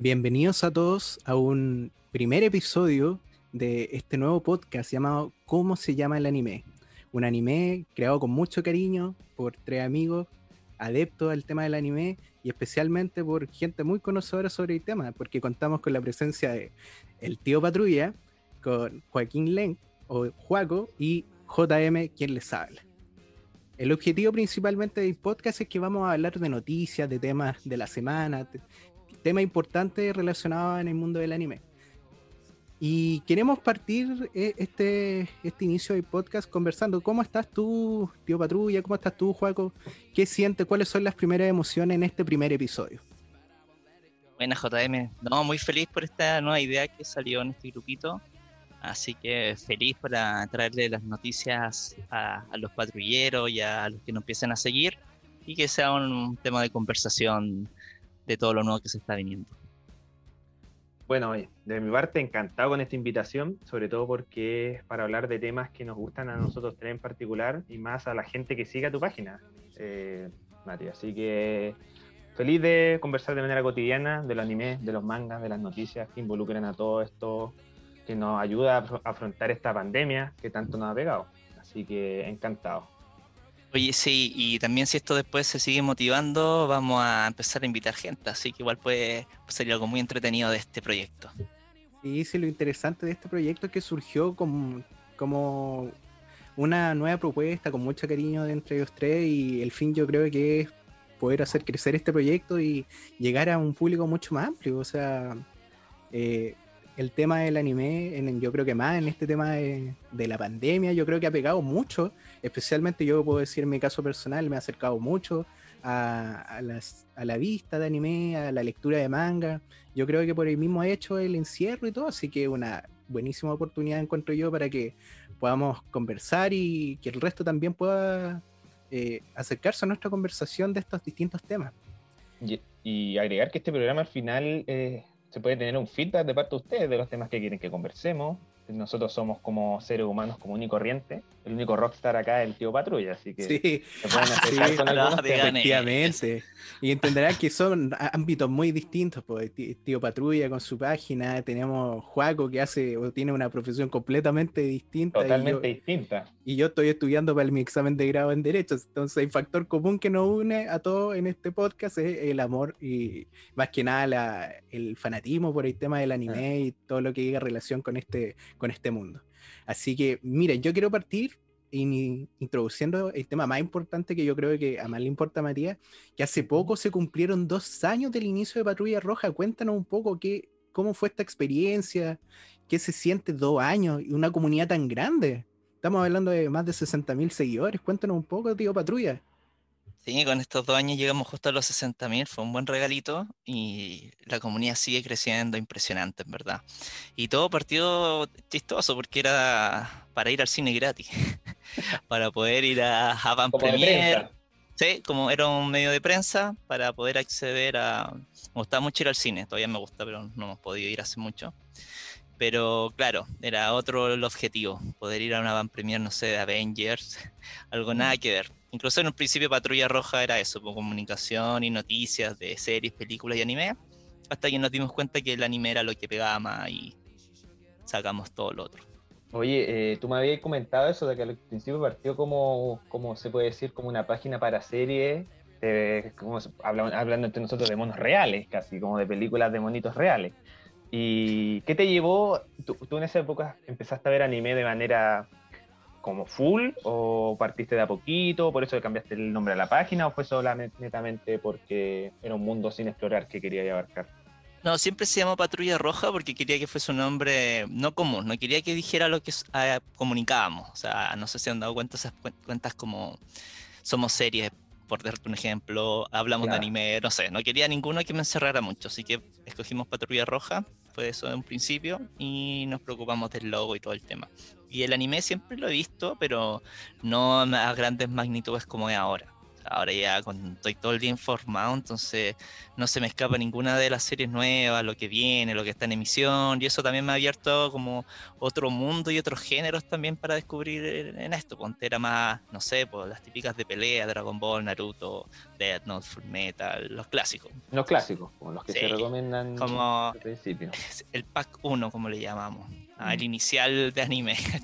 Bienvenidos a todos a un primer episodio de este nuevo podcast llamado ¿Cómo se llama el anime? Un anime creado con mucho cariño por tres amigos adeptos al tema del anime y especialmente por gente muy conocedora sobre el tema, porque contamos con la presencia de el tío Patrulla, con Joaquín Len o Juaco y JM quien les habla. El objetivo principalmente del podcast es que vamos a hablar de noticias, de temas de la semana, tema importante relacionado en el mundo del anime. Y queremos partir eh, este, este inicio del podcast conversando. ¿Cómo estás tú, tío Patrulla? ¿Cómo estás tú, Juaco? ¿Qué sientes? ¿Cuáles son las primeras emociones en este primer episodio? Buenas, JM. No, muy feliz por esta nueva idea que salió en este grupito. Así que feliz para traerle las noticias a, a los patrulleros y a los que nos empiecen a seguir y que sea un tema de conversación de todo lo nuevo que se está viniendo. Bueno, de mi parte encantado con esta invitación, sobre todo porque es para hablar de temas que nos gustan a nosotros tres en particular y más a la gente que siga tu página, eh, Mati. Así que feliz de conversar de manera cotidiana de los animes, de los mangas, de las noticias que involucran a todo esto, que nos ayuda a afrontar esta pandemia que tanto nos ha pegado. Así que encantado. Oye, sí, y también si esto después se sigue motivando, vamos a empezar a invitar gente, así que igual puede, salir algo muy entretenido de este proyecto. Y sí, lo interesante de este proyecto es que surgió como, como una nueva propuesta con mucho cariño de entre ellos tres y el fin yo creo que es poder hacer crecer este proyecto y llegar a un público mucho más amplio. O sea, eh, el tema del anime, en, yo creo que más en este tema de, la pandemia, yo creo que ha pegado mucho, especialmente yo puedo decir en mi caso personal, me ha acercado mucho a, la vista de anime, a la lectura de manga, yo creo que por el mismo hecho el encierro y todo, así que una buenísima oportunidad encuentro yo para que podamos conversar y que el resto también pueda eh, acercarse a nuestra conversación de estos distintos temas. Y, agregar que este programa al final... Eh se puede tener un feedback de parte de ustedes de los temas que quieren que conversemos. Nosotros somos como seres humanos común y corriente. El único rockstar acá es el tío Patrulla, así que sí. se pueden acercar con algunos Efectivamente. Y entenderán que son ámbitos muy distintos. Pues, tío Patrulla con su página, tenemos Juaco que hace o tiene una profesión completamente distinta. Totalmente distinta. Y yo estoy estudiando para mi examen de grado en Derecho. Entonces, el factor común que nos une a todos en este podcast es el amor y más que nada el fanatismo por el tema del anime ah. y todo lo que llega relación con este con este mundo. Así que, miren, yo quiero partir introduciendo el tema más importante que yo creo que a más le importa a Matías, que hace poco se cumplieron dos años del inicio de Patrulla Roja. Cuéntanos un poco qué, cómo fue esta experiencia, qué se siente dos años y una comunidad tan grande. Estamos hablando de más de 60 mil seguidores. Cuéntanos un poco, tío Patrulla. Sí, con estos dos años llegamos justo a los 60.000, fue un buen regalito y la comunidad sigue creciendo, impresionante en verdad. Y todo partió chistoso porque era para ir al cine gratis, para poder ir a, a Van Premier. Sí, como era un medio de prensa para poder acceder a... Me gustaba mucho ir al cine, todavía me gusta, pero no hemos podido ir hace mucho. Pero claro, era otro el objetivo, poder ir a una van premier, no sé, de Avengers, algo nada que ver. Incluso en un principio Patrulla Roja era eso, pues, comunicación y noticias de series, películas y anime, hasta que nos dimos cuenta que el anime era lo que pegaba más y sacamos todo lo otro. Oye, eh, tú me habías comentado eso de que al principio partió como, como se puede decir, como una página para series, como, hablando, entre nosotros de monos reales, casi como de películas de monitos reales. ¿Y qué te llevó? Tú, en esa época empezaste a ver anime de manera como full o partiste de a poquito, por eso cambiaste el nombre a la página o fue solamente netamente porque era un mundo sin explorar que quería abarcar? No, siempre se llamó Patrulla Roja porque quería que fuese un nombre no común, no quería que dijera lo que ah, comunicábamos. O sea, no sé si han dado cuenta esas cuentas como somos series, por darte un ejemplo, hablamos de anime, no sé, no quería ninguno que me encerrara mucho, así que escogimos Patrulla Roja, fue eso de un principio, y nos preocupamos del logo y todo el tema. Y el anime siempre lo he visto, pero no a grandes magnitudes como es ahora. ahora ya con, estoy todo el día informado, entonces no se me escapa ninguna de las series nuevas, lo que viene, lo que está en emisión, y eso también me ha abierto como otro mundo y otros géneros también para descubrir en esto. Ponte era más, no sé, pues las típicas de pelea, Dragon Ball, Naruto, Death Note, Full Metal, los clásicos. Los clásicos, como los que se recomiendan como al principio. El pack 1, como le llamamos, al mm. inicial de anime,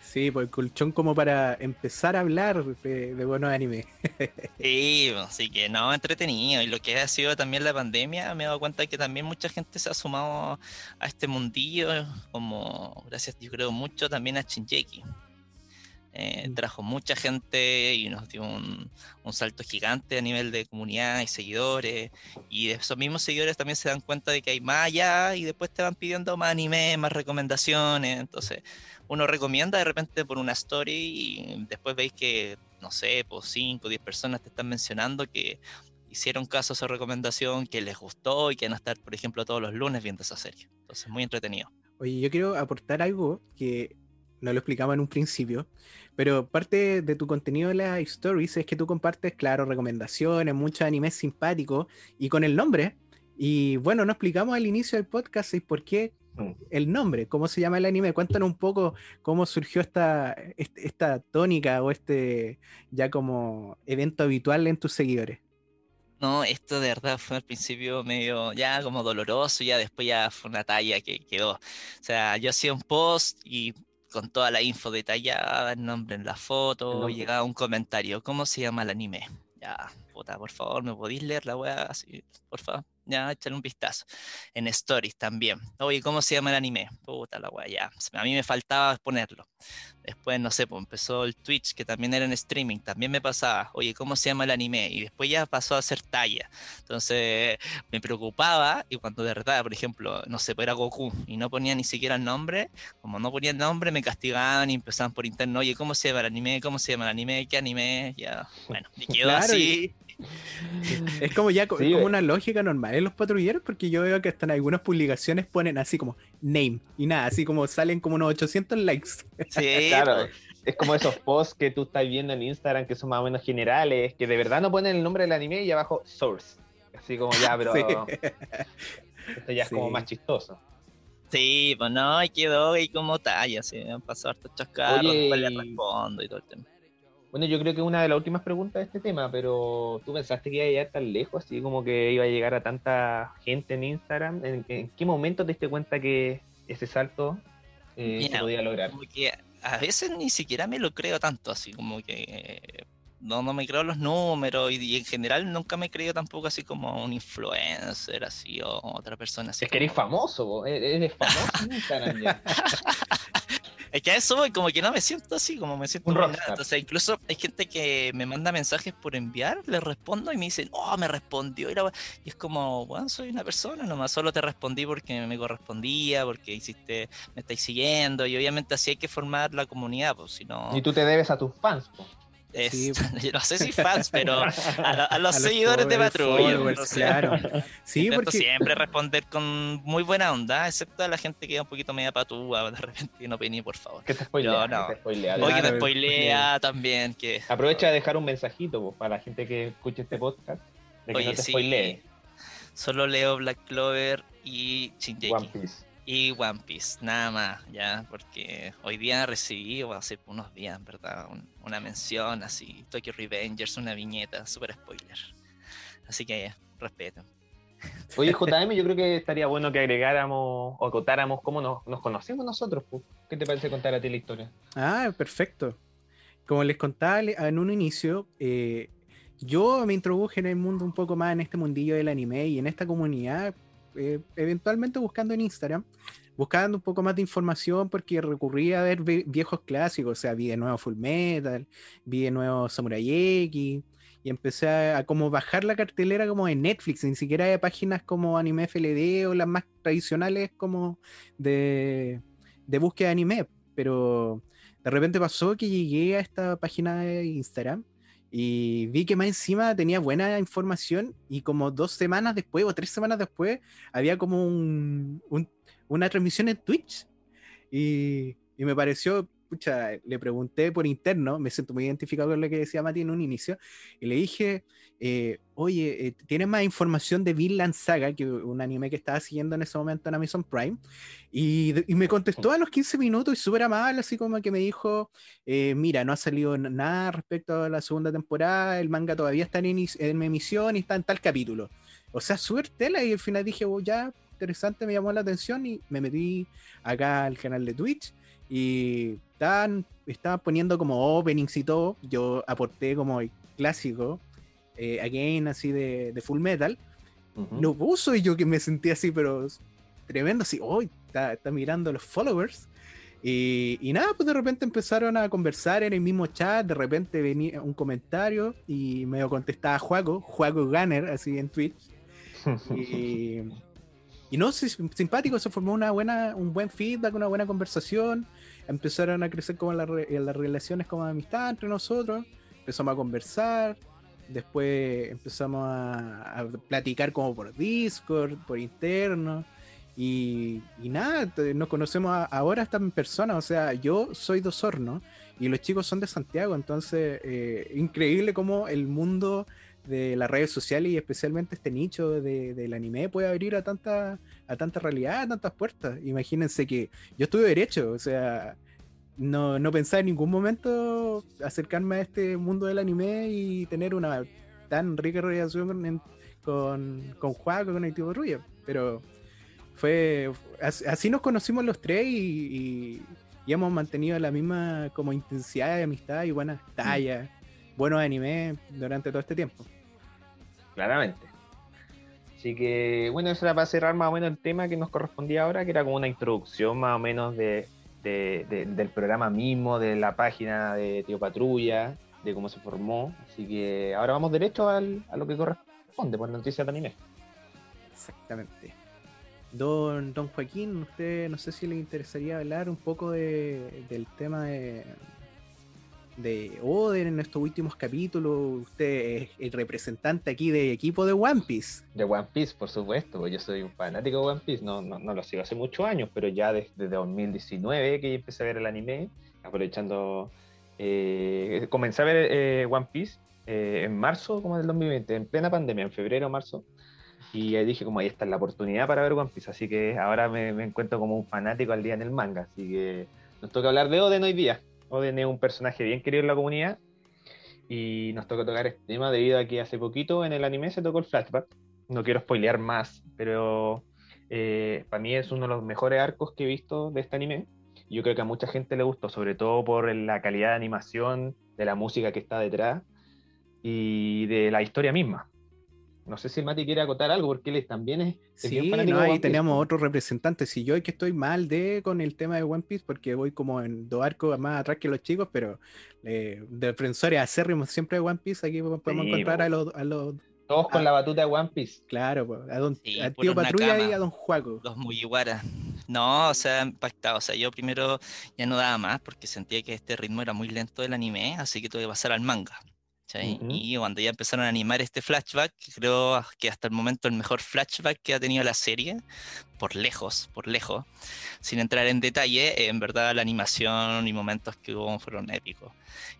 Sí, pues el colchón como para empezar a hablar de, buenos animes. sí, así que no, entretenido. Y lo que ha sido también la pandemia, me he dado cuenta que también mucha gente se ha sumado a este mundillo, como gracias yo creo mucho también a Shinjeki. Eh, mm. trajo mucha gente y nos dio un, salto gigante a nivel de comunidad y seguidores. Y esos mismos seguidores también se dan cuenta de que hay más allá y después te van pidiendo más anime, más recomendaciones. Entonces, uno recomienda de repente por una story y después veis que, no sé, por 5 o 10 personas te están mencionando que hicieron caso a esa recomendación, que les gustó y que van a estar, por ejemplo, todos los lunes viendo esa serie. Entonces, muy entretenido. Oye, yo quiero aportar algo que no lo explicaba en un principio, pero parte de tu contenido de las stories es que tú compartes, claro, recomendaciones, muchos animes simpáticos y con el nombre. Y bueno, no explicamos al inicio del podcast y por qué mm. el nombre, cómo se llama el anime. Cuéntanos un poco cómo surgió esta, esta tónica o este ya como evento habitual en tus seguidores. No, esto de verdad fue al principio medio ya como doloroso, ya después ya fue una talla que quedó. O sea, yo hacía un post y con toda la info detallada, el nombre en la foto, llegaba un comentario, ¿cómo se llama el anime? Ya, puta, por favor, ¿me podéis leer la weá así, por favor? Ya, echarle un vistazo. En Stories también. Oye, ¿cómo se llama el anime? Puta la weá, ya. A mí me faltaba ponerlo. Después, no sé, pues empezó el Twitch, que también era en streaming. También me pasaba, oye, ¿cómo se llama el anime? Y después ya pasó a ser talla. Entonces, me preocupaba. Y cuando de verdad, por ejemplo, no sé, pues era Goku y no ponía ni siquiera el nombre, como no ponía el nombre, me castigaban y empezaban por interno, oye, ¿cómo se llama el anime? ¿Cómo se llama el anime? ¿Qué anime? Ya, bueno, y quedó así. Es como ya como una lógica normal en los patrulleros, porque yo veo que hasta en algunas publicaciones ponen así como name y nada, así como salen como unos 800 likes. Sí, claro. Es como esos posts que tú estás viendo en Instagram que son más o menos generales, que de verdad no ponen el nombre del anime y abajo source. Así como ya, pero esto ya es como más chistoso. Sí, pues no, y quedó ahí como talla, sí, han pasado hartos chascarros, le respondo y todo el tema. Bueno, yo creo que una de las últimas preguntas de este tema, pero ¿tú pensaste que iba a llegar tan lejos, así como que iba a llegar a tanta gente en Instagram? ¿En, qué momento te diste cuenta que ese salto eh, se podía lograr? a veces ni siquiera me lo creo tanto, así como que no, no me creo los números y, en general nunca me creo tampoco así como un influencer así o otra persona así. Es que eres famoso, e-, eres famoso en Instagram ya. Es que a eso voy, como que no me siento así, como me siento un O sea, incluso hay gente que me manda mensajes por enviar, le respondo y me dicen, oh, me respondió. Y, es como, bueno, soy una persona, nomás solo te respondí porque me correspondía, porque hiciste, me estáis siguiendo. Y obviamente así hay que formar la comunidad, pues si no. Y tú te debes a tus fans, pues. no sé si fans, pero a, los seguidores de Patrulla. claro. Sí, porque... siempre responder con muy buena onda, excepto a la gente que es un poquito media patúa, de repente no pení, por favor. Que te spoilea. No, Que te spoilea, que te spoilea también. Que... Aprovecha de dejar un mensajito para la gente que escuche este podcast, de que no te spoilee. Solo leo Black Clover y Shinjeki. One Piece y One Piece, nada más, ya, porque hoy día recibí, o hace unos días, ¿verdad? una mención así, Tokyo Revengers, una viñeta, super spoiler. Así que respeto. Oye, JM, yo creo que estaría bueno que agregáramos o acotáramos cómo nos, nos conocemos nosotros. ¿Qué te parece contar a ti la historia? Ah, perfecto. Como les contaba en un inicio, eh, yo me introduje en el mundo un poco más en este mundillo del anime y en esta comunidad eh, eventualmente buscando en Instagram, buscando un poco más de información porque recurría a ver viejos clásicos, o sea, vi de nuevo Full Metal, vi de nuevo Samurai X, y empecé a, como bajar la cartelera como en Netflix, ni siquiera de páginas como Anime FLD o las más tradicionales como de, de búsqueda de anime, pero de repente pasó que llegué a esta página de Instagram y vi que más encima tenía buena información y como dos semanas después o tres semanas después había como un, una transmisión en Twitch. Y, y, me pareció pucha, le pregunté por interno, me siento muy identificado con lo que decía Mati en un inicio, y le dije, eh, oye, eh, ¿tienes más información de Vinland Saga, que un anime que estaba siguiendo en ese momento en Amazon Prime? Y, me contestó a los 15 minutos y súper amable, así como que me dijo, eh, mira, no ha salido nada respecto a la segunda temporada, el manga todavía está en, en emisión y está en tal capítulo. O sea, súper tela y al final dije, oh, ya, interesante, me llamó la atención y me metí acá al canal de Twitch y estaban, estaban poniendo como openings y todo. Yo aporté como el clásico, eh, again, así de, de Full Metal. Lo puso y yo que me sentí así, pero tremendo, así, hoy está, está, mirando los followers. Y, y, nada, pues de repente empezaron a conversar en el mismo chat, de repente venía un comentario y me contestaba Juaco, Juaco Gunner, así en Twitch. y, y no, simpático, se formó una buena, un buen feedback, una buena conversación. Empezaron a crecer como las relaciones como amistad entre nosotros. Empezamos a conversar. Después empezamos a, platicar como por Discord, por interno. Y, nada, nos conocemos ahora hasta en persona. O sea, yo soy de Osorno y los chicos son de Santiago. Entonces, eh, increíble cómo el mundo de las redes sociales y especialmente este nicho de, del anime puede abrir a tanta, a tanta realidad, a tantas puertas. Imagínense que yo estuve derecho, o sea, no, no pensaba en ningún momento acercarme a este mundo del anime y tener una tan rica relación con, con Juaco, con el tipo Rubio. Pero fue así nos conocimos los tres y, y, hemos mantenido la misma como intensidad de amistad y buenas tallas, buenos animes durante todo este tiempo claramente. Así que, bueno, eso era para cerrar más o menos el tema que nos correspondía ahora, que era como una introducción más o menos de, del programa mismo, de la página de Tío Patrulla, de cómo se formó. Así que ahora vamos derecho al, a lo que corresponde, por noticias de anime. Exactamente. Don, don Joaquín, usted no sé si le interesaría hablar un poco de, del tema de, de Oden en estos últimos capítulos. Usted es el representante aquí de equipo de One Piece. De One Piece, por supuesto, pues yo soy un fanático de One Piece. No, no, no lo sigo hace muchos años, pero ya desde, 2019 que empecé a ver el anime, aprovechando. Eh, comencé a ver eh, One Piece eh, en marzo, como del 2020, en plena pandemia, en febrero, marzo. Y ahí dije, como ahí está la oportunidad para ver One Piece. Así que ahora me, me encuentro como un fanático al día en el manga. Así que nos toca hablar de Oden hoy día. Oden es un personaje bien querido en la comunidad y nos toca tocar este tema debido a que hace poquito en el anime se tocó el flashback. No quiero spoilear más, pero eh, para mí es uno de los mejores arcos que he visto de este anime. Yo creo que a mucha gente le gustó, sobre todo por la calidad de animación, de la música que está detrás y de la historia misma. No sé si Mati quiere acotar algo, porque él también es. sí, no, ahí teníamos otros representantes. Si yo es que estoy mal de con el tema de One Piece, porque voy como en dos arcos más atrás que los chicos, pero eh, defensores acérrimos siempre de One Piece, aquí podemos encontrar a los, a los. Todos con la batuta de One Piece. Claro, a don, tío Patrulla y a don Juaco. Los Mugiwara. No, o sea, impactado. O sea, yo primero ya no daba más porque sentía que este ritmo era muy lento del anime, así que tuve que pasar al manga. Y cuando ya empezaron a animar este flashback, creo que hasta el momento el mejor flashback que ha tenido la serie, por lejos, por lejos, sin entrar en detalle, en verdad la animación y momentos que hubo fueron épicos.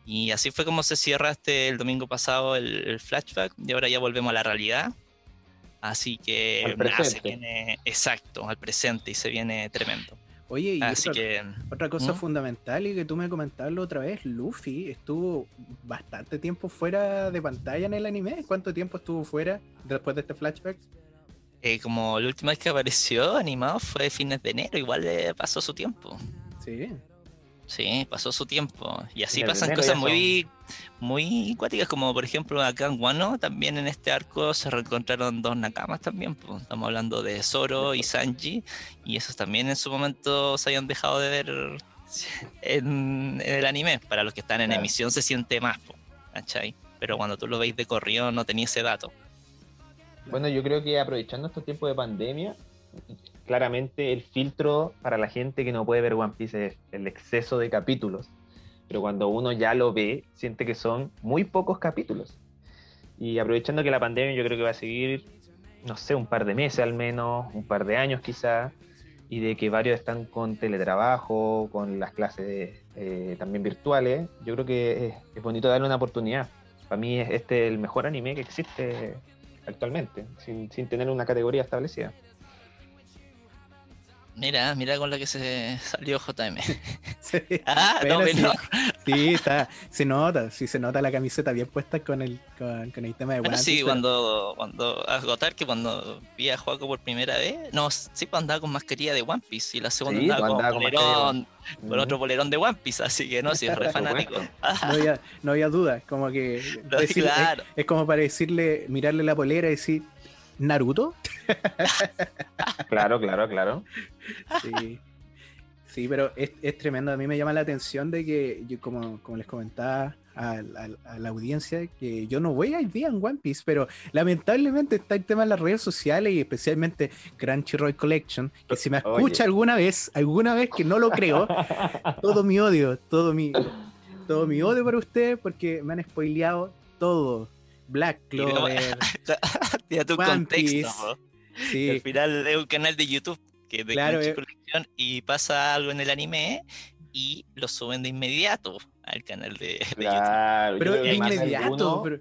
Y así fue como se cierra este el domingo pasado el, flashback y ahora ya volvemos a la realidad. Así que se viene exacto al presente y se viene tremendo. Oye, y otra, cosa ¿Mm? fundamental y que tú me comentabas otra vez, Luffy estuvo bastante tiempo fuera de pantalla en el anime. ¿Cuánto tiempo estuvo fuera después de este flashback? Eh, como la última vez que apareció animado fue fines de enero, igual le pasó su tiempo. Sí. Sí, pasó su tiempo. Y así pasan cosas muy, muy cuáticas, como por ejemplo acá en Wano, también en este arco se reencontraron dos Nakamas también. Pues. Estamos hablando de Zoro y Sanji, y esos también en su momento se habían dejado de ver en, el anime. Para los que están en emisión se siente más, ¿cachai? Pero cuando tú lo veis de corrido no tenía ese dato. Bueno, yo creo que aprovechando estos tiempos de pandemia, claramente el filtro para la gente que no puede ver One Piece es el exceso de capítulos. Pero cuando uno ya lo ve, siente que son muy pocos capítulos. Y aprovechando que la pandemia yo creo que va a seguir, no sé, un par de meses al menos, un par de años quizá, y de que varios están con teletrabajo, con las clases eh, también virtuales, yo creo que es, es, bonito darle una oportunidad. Para mí es este el mejor anime que existe actualmente, sin, sin tener una categoría establecida. Mira, mira con lo que se salió JM. Sí, ah, Bueno, no, sí. menor. sí, está, se nota, sí se nota la camiseta bien puesta con el, con, con el tema de Bueno, One sí, pero- cuando, cuando agotar que cuando vi a Juaco por primera vez, no, sí, cuando andaba con mascarilla de One Piece y la segunda Sí, andaba pues con, andaba con con otro polerón de One Piece, así que no, sí, es re fanático. no había, no había duda, como que No, decirle- claro. es, es como para decirle, mirarle la polera y decir, ¿Naruto? Claro, claro, claro. Sí, sí pero es, es tremendo. A mí me llama la atención de que, yo como, como les comentaba a, a- a la audiencia, que yo no voy al día en One Piece, pero lamentablemente está el tema de las redes sociales y especialmente Crunchyroll Collection, que si me Oye. escucha alguna vez, alguna vez que no lo creo, todo mi odio, todo mi, todo mi odio para ustedes porque me han spoileado todo. Black Clover, Tira tu contexto, po. sí, Al final es un canal de YouTube que es de Claro, eh. Collection y pasa algo en el anime y lo suben de inmediato al canal de, de YouTube. Claro, yo pero de inmediato, alguno- pero,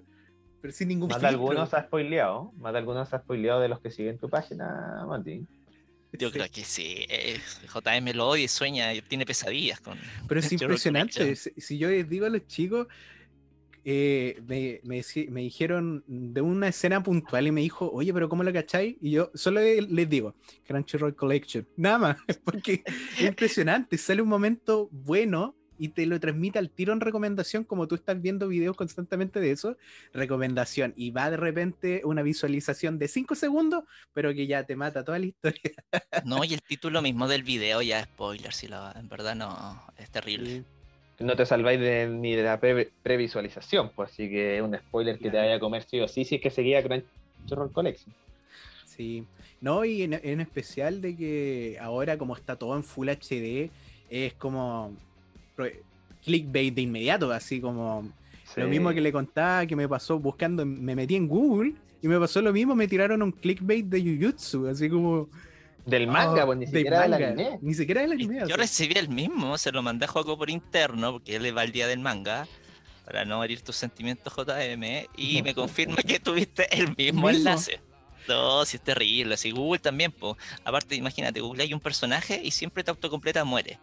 pero sin ningún Más de algunos ha spoileado, más de algunos ha spoileado de los que siguen tu página, Mati. Yo Sí. creo que sí. eh, JM lo odia y sueña, y tiene pesadillas con. Pero es impresionante. Si yo les digo a los chicos, eh, me, me me dijeron de una escena puntual y me dijo, oye, pero ¿cómo lo cacháis? Y yo solo le- les digo, Crunchyroll Collection. Nada más, porque es impresionante. Sale un momento bueno y te lo transmite al tiro en recomendación, como tú estás viendo videos constantemente de eso. Recomendación. Y va de repente una visualización de 5 segundos, pero que ya te mata toda la historia. No, y el título mismo del video ya es spoiler, si lo, en verdad no, es terrible. No te salváis de- ni de la pre- previsualización, pues así que es un spoiler que te Claro. vaya a comer sí o sí, si es que seguía Crunchyroll Collection. Sí, no, y en, en especial de que ahora como está todo en Full HD, es como clickbait de inmediato, así como lo mismo que le contaba que me pasó buscando, me metí en Google y me pasó lo mismo, me tiraron un clickbait de Jujutsu, así como... Del manga, oh, pues ni siquiera del manga, anime. Ni siquiera del anime. Yo recibí el mismo, se lo mandé a Juaco por interno, porque él le va el día del manga, para no herir tus sentimientos JM, y me confirma que tuviste el mismo Mismo. enlace. No, si es terrible, así Google también, pues. Aparte, imagínate, Google hay un personaje y siempre te autocompleta muere.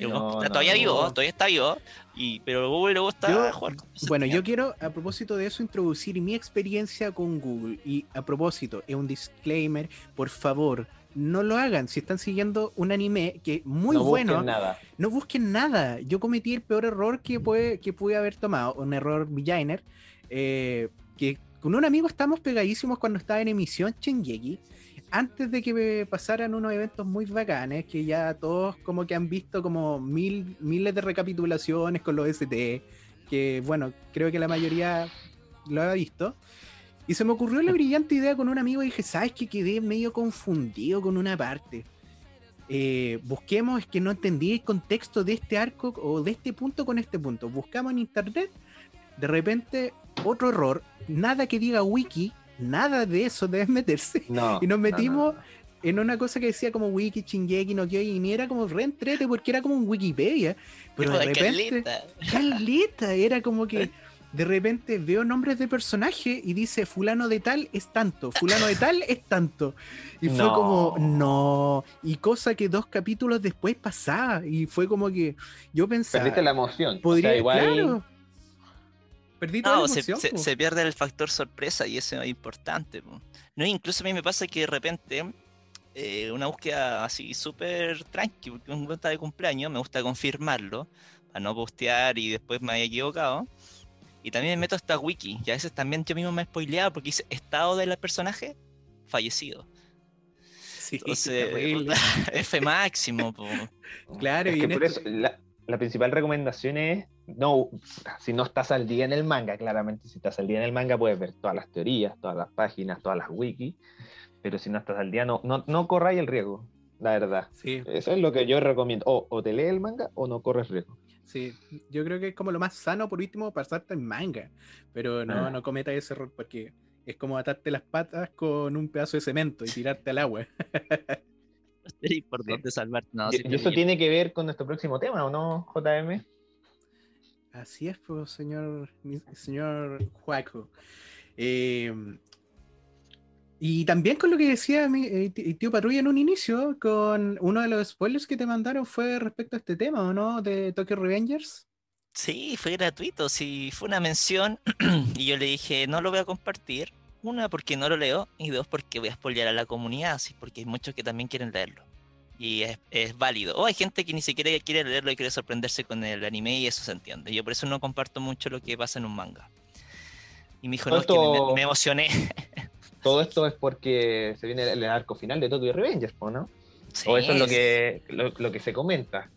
No, está no, todavía no. vivo, todavía está vivo, y, pero Google le gusta Yo- jugar con Bueno, yo quiero a propósito de eso introducir mi experiencia con Google y a propósito, es un disclaimer, por favor, no lo hagan si están siguiendo un anime que muy no busquen bueno, nada. no busquen nada. Yo cometí el peor error que, puede, que pude haber tomado, un error villainer, eh, que con un amigo estábamos pegadísimos cuando estaba en emisión Shingeki, antes de que me pasaran unos eventos muy bacanes, que ya todos como que han visto como mil, miles de recapitulaciones con los ST, que bueno, creo que la mayoría lo ha visto. Y se me ocurrió la brillante idea con un amigo y dije, ¿sabes qué? Quedé medio confundido con una parte. Eh, busquemos, es que no entendí el contexto de este arco o de este punto con este punto. Buscamos en internet, de repente, otro error, nada que diga wiki, nada de eso debe meterse. No, Y nos no, metimos no, no. en una cosa que decía como wiki, chingeki, no Kyojin, y ni era como reentrete porque era como un Wikipedia. Pero de repente, caleta. caleta, era como que de repente veo nombres de personaje y dice fulano de tal es tanto, fulano de tal es tanto. Y fue como, no, y cosa que dos capítulos después pasaba y fue como que yo pensaba, Perdiste la emoción. podría, o sea, igual, claro, perdí toda No, la se, emoción, se- se pierde el factor sorpresa y eso es importante. po. No, incluso a mí me pasa que de repente eh, una búsqueda así súper tranqui, porque un cuenta de cumpleaños, me gusta confirmarlo para no postear y después me haya equivocado. Y también me meto a esta wiki, y a veces también yo mismo me he spoileado porque dice estado del personaje fallecido. Sí, Entonces, terrible. F máximo. po. Claro, Es y que en por esto- eso la, la principal recomendación es, no, si no estás al día en el manga, claramente si estás al día en el manga puedes ver todas las teorías, todas las páginas, todas las wikis, pero si no estás al día no, no, no corráis el riesgo, la verdad. Sí, Eso es lo que yo recomiendo. O, o te lees el manga o no corres riesgo. Sí, yo creo que es como lo más sano por último pasarte en manga, pero no, Ah. no cometas ese error porque es como atarte las patas con un pedazo de cemento y tirarte al agua. por dónde salvar. No, y, eso tiene que ver con nuestro próximo tema, ¿o no, JM? Así es, pues, señor, señor Juaco. Em, y también con lo que decía mi eh, tío Patrulla en un inicio, con uno de los spoilers que te mandaron fue respecto a este tema, ¿o no? De Tokyo Revengers. Sí, fue gratuito, sí, fue una mención y yo le dije, no lo voy a compartir. Una, porque no lo leo y dos, porque voy a spoilear a la comunidad, sí, porque hay muchos que también quieren leerlo. Y es, válido. O hay gente que ni siquiera quiere leerlo y quiere sorprenderse con el anime y eso se entiende. Yo por eso no comparto mucho lo que pasa en un manga. Y me dijo, no, es que me, emocioné. Todo esto es porque se viene el arco final de Tokyo Revengers, ¿no? o eso es lo que, lo, que se comenta.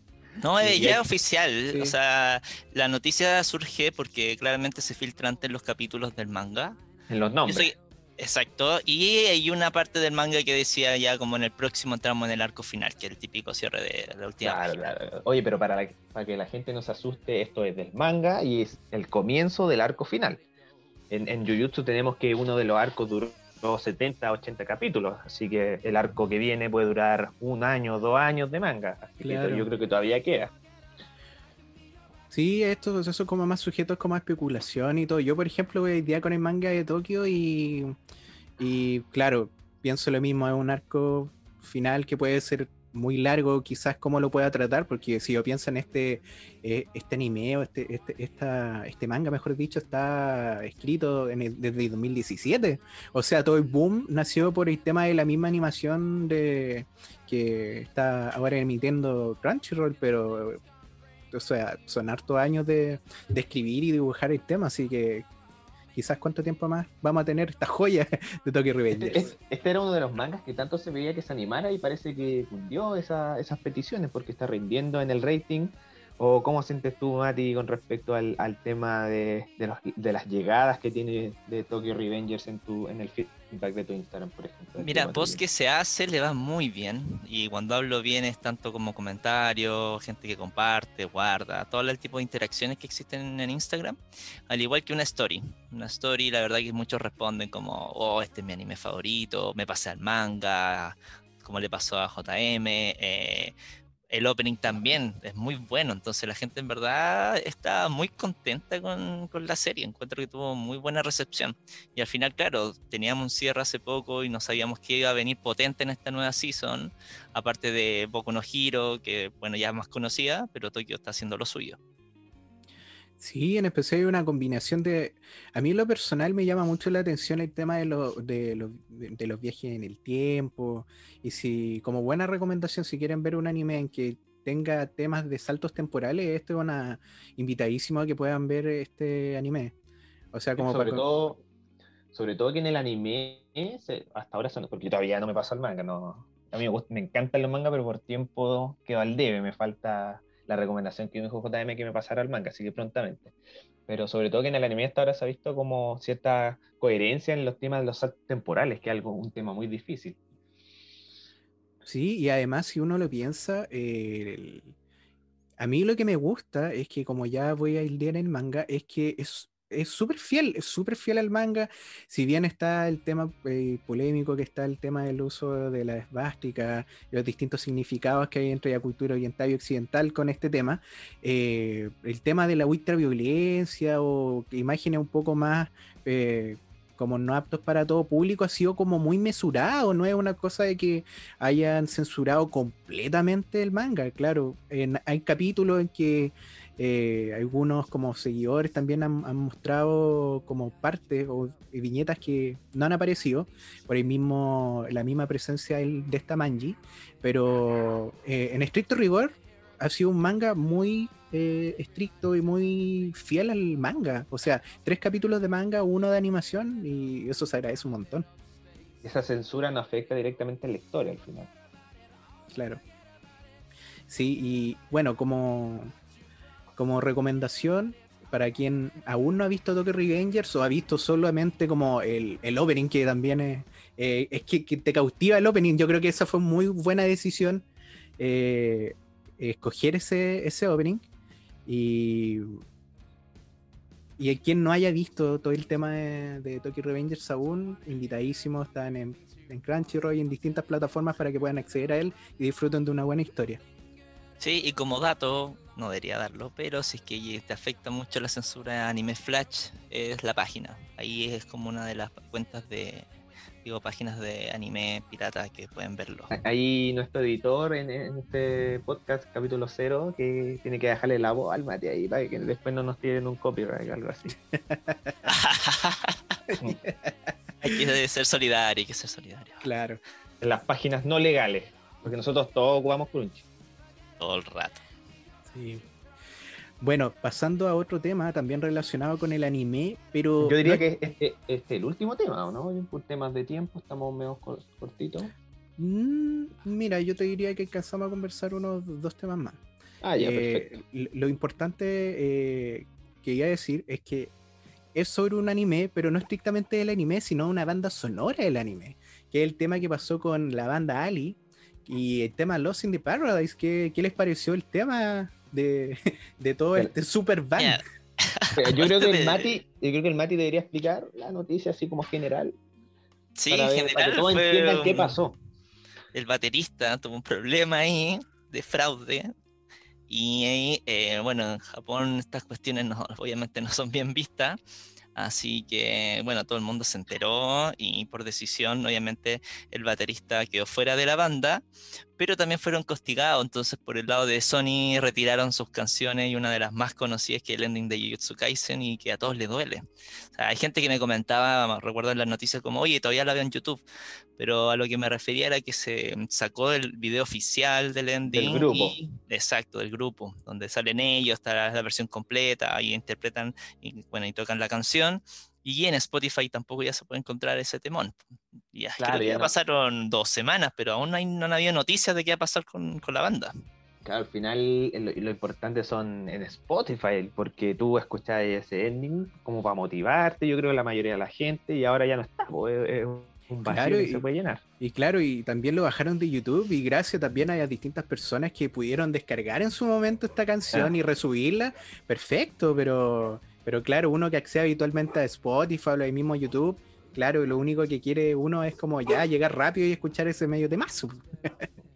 No, eh, ya es oficial. O sea, la noticia surge porque claramente se filtra antes los capítulos del manga. En los nombres. exacto. Y hay una parte del manga que decía ya como en el próximo entramos en el arco final, que es el típico cierre de la última. Claro, claro. Oye, pero para, para que la gente no se asuste, esto es del manga y es el comienzo del arco final. En, en Jujutsu tenemos que uno de los arcos duró 70, 80 capítulos, así que el arco que viene puede durar un año, dos años de manga, así que yo creo que todavía queda. Sí, esto, eso son como más sujetos como a especulación y todo. Yo, por ejemplo, voy día con el manga de Tokio y, y claro, pienso lo mismo, es un arco final que puede ser muy largo quizás cómo lo pueda tratar, porque si yo pienso en este, eh, este anime o este, este, esta, este manga, mejor dicho, está escrito en desde 2017. O sea, todo el boom nació por el tema de la misma animación de que está ahora emitiendo Crunchyroll, pero o sea, son hartos años de, de escribir y dibujar el tema, así que quizás cuánto tiempo más vamos a tener esta joya de Tokyo Revengers. Este, este, era uno de los mangas que tanto se veía que se animara y parece que cumplió esas peticiones porque está rindiendo en el rating. ¿O cómo sientes tú, Mati, con respecto al, tema de, de, las llegadas que tiene de Tokyo Revengers en, tu, en el feedback de tu Instagram, por ejemplo? Mira, post que se hace le va muy bien. Y cuando hablo bien es tanto como comentarios, gente que comparte, guarda, todo el tipo de interacciones que existen en Instagram. Al igual que una story. Una story, la verdad que muchos responden como, oh, este es mi anime favorito, me pasé al manga, como le pasó a JM. Eh, el opening también es muy bueno, entonces la gente en verdad está muy contenta con, la serie, encuentro que tuvo muy buena recepción. Y al final, claro, teníamos un cierre hace poco y no sabíamos qué iba a venir potente en esta nueva season, aparte de Boku no Hero, que bueno, ya es más conocida, pero Tokio está haciendo lo suyo. Sí, en especial hay una combinación de... A mí en lo personal me llama mucho la atención el tema de, de, los viajes en el tiempo. Y si, como buena recomendación, si quieren ver un anime en que tenga temas de saltos temporales, este es una invitadísimo a que puedan ver este anime. O sea, como sobre todo, sobre todo que en el anime, hasta ahora, porque todavía no me pasa el manga, no. A mí me, me encantan los mangas, pero por tiempo quedo al debe, me falta la recomendación que me dijo JM que me pasara al manga, así que prontamente. Pero sobre todo que en el anime hasta ahora se ha visto como cierta coherencia en los temas de los temporales, que es algo, un tema muy difícil. Sí, y además si uno lo piensa, a mí lo que me gusta es que como ya voy a ir en el manga, es que es es súper fiel, es súper fiel al manga. Si bien está el tema eh, polémico, que está el tema del uso de la esvástica, los distintos significados que hay entre la cultura oriental y occidental con este tema, eh, el tema de la ultraviolencia o imágenes un poco más eh, como no aptos para todo público ha sido como muy mesurado, no es una cosa de que hayan censurado completamente el manga, claro, hay capítulos en que eh, algunos como seguidores también han, mostrado como parte o viñetas que no han aparecido por el mismo, la misma presencia de esta manji, pero eh, en estricto rigor ha sido un manga muy eh, estricto y muy fiel al manga. O sea, tres capítulos de manga, uno de animación y eso se agradece un montón. Esa censura no afecta directamente al lector al final. Claro. Sí, y bueno, como como recomendación para quien aún no ha visto Tokyo Revengers o ha visto solamente como el, opening, que también es, eh, es que, te cautiva el opening. Yo creo que esa fue muy buena decisión, eh, escoger ese, ese opening. Y, y quien no haya visto todo el tema de, de Tokyo Revengers aún, invitadísimo, están en, en Crunchyroll y en distintas plataformas para que puedan acceder a él y disfruten de una buena historia. Sí, y como dato, no debería darlo, pero si es que te afecta mucho la censura de Anime Flash, es la página. Ahí es como una de las cuentas de, digo, páginas de anime pirata que pueden verlo. Ahí nuestro editor en, este podcast, capítulo cero, que tiene que dejarle la voz al mate ahí para que después no nos tiren un copyright o algo así. hay que ser solidario, hay que ser solidario. Claro. En las páginas no legales, porque nosotros todos ocupamos Crunchy. Todo el rato. Sí. Bueno, pasando a otro tema también relacionado con el anime, pero. Yo diría que este, es el último tema, ¿no? Por temas de tiempo estamos medio cortitos. Mm, mira, yo te diría que alcanzamos a conversar unos dos temas más. Ah, ya, eh, perfecto. Lo importante eh, que iba a decir es que es sobre un anime, pero no estrictamente del anime, sino una banda sonora del anime, que es el tema que pasó con la banda Ali y el tema Lost in the Paradise. ¿Qué, qué les pareció el tema de, de todo este super band? Yo creo que el Mati, yo creo que el Mati debería explicar la noticia así como general. Sí, en general. Para que todos entiendan qué pasó. El baterista tuvo un problema ahí de fraude y eh, bueno, en Japón estas cuestiones no, obviamente no son bien vistas. Así que, bueno, todo el mundo se enteró y por decisión, obviamente, el baterista quedó fuera de la banda, pero también fueron castigados. Entonces, por el lado de Sony, retiraron sus canciones y una de las más conocidas que es el ending de Jujutsu Kaisen y que a todos les duele. O sea, hay gente que me comentaba, recuerdo en las noticias, como, oye, todavía la veo en YouTube, pero a lo que me refería era que se sacó el video oficial del ending. Del grupo. exacto, del grupo, donde salen ellos, está la, la versión completa y interpretan y, bueno, y tocan la canción. Y en Spotify tampoco ya se puede encontrar ese temón. Ya, claro, ya, pasaron dos semanas, pero aún no, hay, no había noticias de qué va a pasar con, con la banda. Claro, al final lo, lo, importante son en Spotify, porque tú escuchas ese ending como para motivarte, yo creo que la mayoría de la gente, y ahora ya no está, es, un vacío claro, que se puede llenar. Y claro, y también lo bajaron de YouTube, y gracias también a distintas personas que pudieron descargar en su momento esta canción y resubirla, perfecto, pero pero claro, uno que accede habitualmente a Spotify o mismo YouTube, claro, lo único que quiere uno es como ya llegar rápido y escuchar ese medio de más.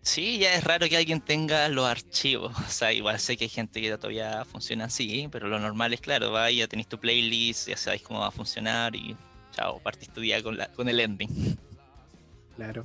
Sí, ya es raro que alguien tenga los archivos. O sea, igual sé que hay gente que todavía funciona así, pero lo normal es, claro, va, ya tenéis tu playlist, ya sabéis cómo va a funcionar y chao, partís tu día con, la, con el ending. Claro.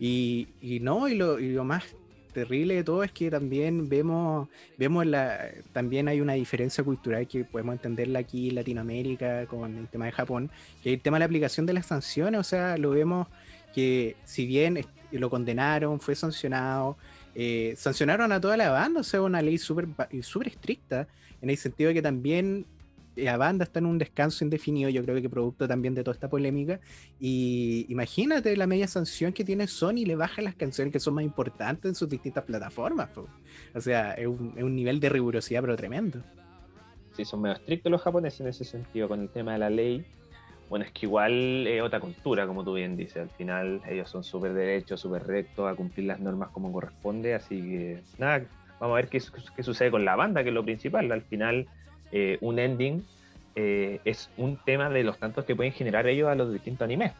Y, y no, y lo, y lo más terrible de todo es que también vemos, vemos la, también hay una diferencia cultural que podemos entenderla aquí en Latinoamérica con el tema de Japón, que el tema de la aplicación de las sanciones, o sea, lo vemos que si bien lo condenaron, fue sancionado, eh, sancionaron a toda la banda, o sea, una ley súper super estricta, en el sentido de que también la banda está en un descanso indefinido, yo creo que producto también de toda esta polémica. Y imagínate la media sanción que tiene Sony, le baja las canciones que son más importantes en sus distintas plataformas. O sea, es un, es un, nivel de rigurosidad, pero tremendo. Sí, son medio estrictos los japoneses en ese sentido con el tema de la ley. Bueno, es que igual es otra cultura, como tú bien dices. Al final ellos son súper derechos, súper rectos a cumplir las normas como corresponde. Así que, nada, vamos a ver qué, qué sucede con la banda, que es lo principal. Al final eh, un ending eh, es un tema de los tantos que pueden generar ellos a los distintos animes.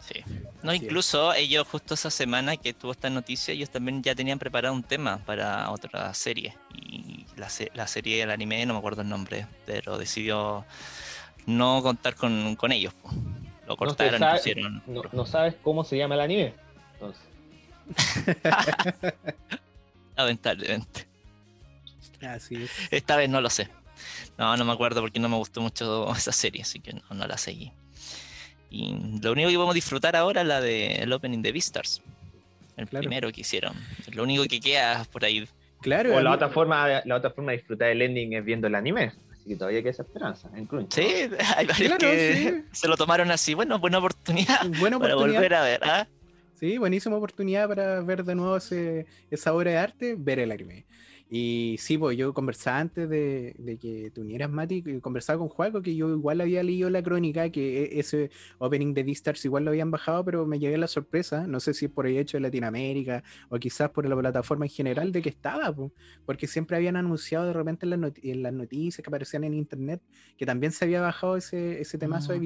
Sí. No, incluso ellos justo esa semana que tuvo esta noticia, ellos también ya tenían preparado un tema para otra serie. Y la, la serie del anime, no me acuerdo el nombre, pero decidió no contar con, con ellos. Lo cortaron no, y pusieron. No, no, sabes cómo se llama el anime. Entonces. Lamentablemente. Así es. Esta vez no lo sé. No, no me acuerdo porque no me gustó mucho esa serie, así que no, la seguí. Y lo único que podemos disfrutar ahora es la del de opening de Beastars. El primero que hicieron. Lo único que queda por ahí. Claro. O la otra, forma, la otra forma de disfrutar el ending es viendo el anime. Así que todavía queda esa esperanza en Sí, hay varios que se lo tomaron así. Bueno, buena oportunidad, buena oportunidad. para volver a ver. ¿ah? Sí, buenísima oportunidad para ver de nuevo ese, esa obra de arte, ver el anime. Y sí, pues yo conversaba antes de, que te unieras, Mati, conversaba con Juaco que yo igual había leído la crónica, que e, ese opening de D-Stars igual lo habían bajado, pero me llegué la sorpresa, no sé si por el hecho de Latinoamérica o quizás por la plataforma en general de que estaba, porque siempre habían anunciado de repente en las, noticias que aparecían en internet que también se había bajado ese, ese temazo de mm.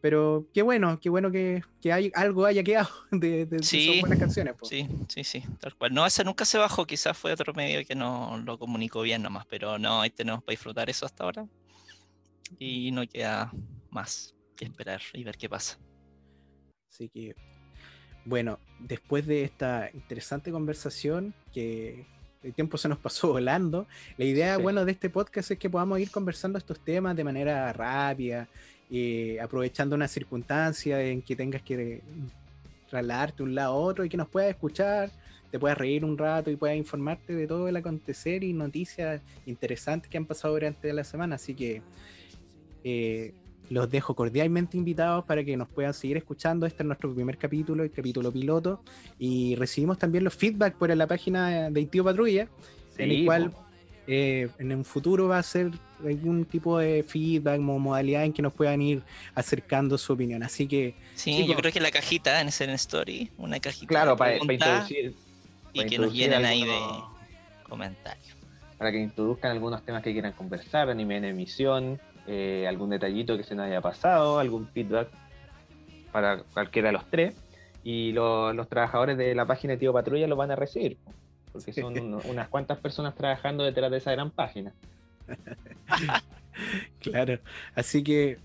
Pero qué bueno, qué bueno que, hay, algo haya quedado de, de, sí, buenas canciones. Sí, sí, sí, tal cual. No, esa nunca se bajó, quizás fue otro medio que no lo comunicó bien nomás, pero no, ahí tenemos para disfrutar eso hasta ahora. Y no queda más que esperar y ver qué pasa. Así que, bueno, después de esta interesante conversación que el tiempo se nos pasó volando. La idea, bueno, de este podcast es que podamos ir conversando estos temas de manera rápida, eh, aprovechando una circunstancia en que tengas que trasladarte un lado a otro y que nos puedas escuchar, te puedas reír un rato y puedas informarte de todo el acontecer y noticias interesantes que han pasado durante la semana. Así que eh, los dejo cordialmente invitados para que nos puedan seguir escuchando. Este es nuestro primer capítulo, el capítulo piloto. Y recibimos también los feedback por la página de Tío Patrulla, en el cual eh, en un futuro va a ser algún tipo de feedback o modalidad en que nos puedan ir acercando su opinión. Así que. Sí, yo creo que la cajita en ese story, una cajita. Claro, para, introducir. Y que nos llenen ahí de comentarios. Para que introduzcan algunos temas que quieran conversar, anime en emisión, eh, algún detallito que se nos haya pasado, algún feedback para cualquiera de los tres. Y los trabajadores de la página de Tío Patrulla lo van a recibir porque son unas cuantas personas trabajando detrás de esa gran página. claro, así que,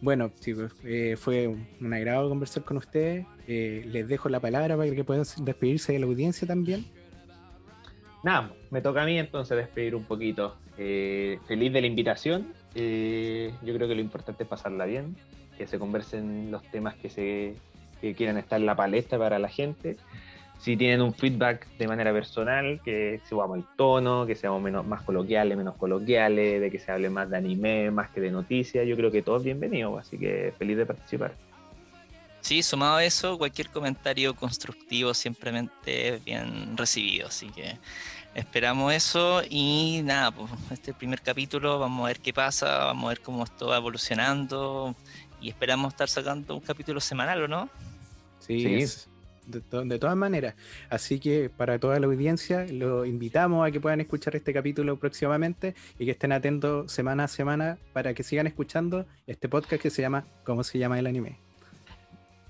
bueno, pues, eh, fue un agrado conversar con ustedes. Eh, les dejo la palabra para que puedan despedirse de la audiencia también. Nada, me toca a mí entonces despedir un poquito. Eh, feliz de la invitación. yo creo que lo importante es pasarla bien, que se conversen los temas que se que quieran estar en la palestra para la gente si tienen un feedback de manera personal, que subamos el tono, que seamos menos, más coloquiales, menos coloquiales, de que se hable más de anime, más que de noticias, yo creo que todos bienvenidos, así que feliz de participar. Sí, sumado a eso, cualquier comentario constructivo simplemente es bien recibido, así que esperamos eso y nada, pues este primer capítulo, vamos a ver qué pasa, vamos a ver cómo esto va evolucionando y esperamos estar sacando un capítulo semanal, ¿o no? Sí, sí de, todas maneras. Así que para toda la audiencia, lo invitamos a que puedan escuchar este capítulo próximamente y que estén atentos semana a semana para que sigan escuchando este podcast que se llama ¿Cómo se llama el anime?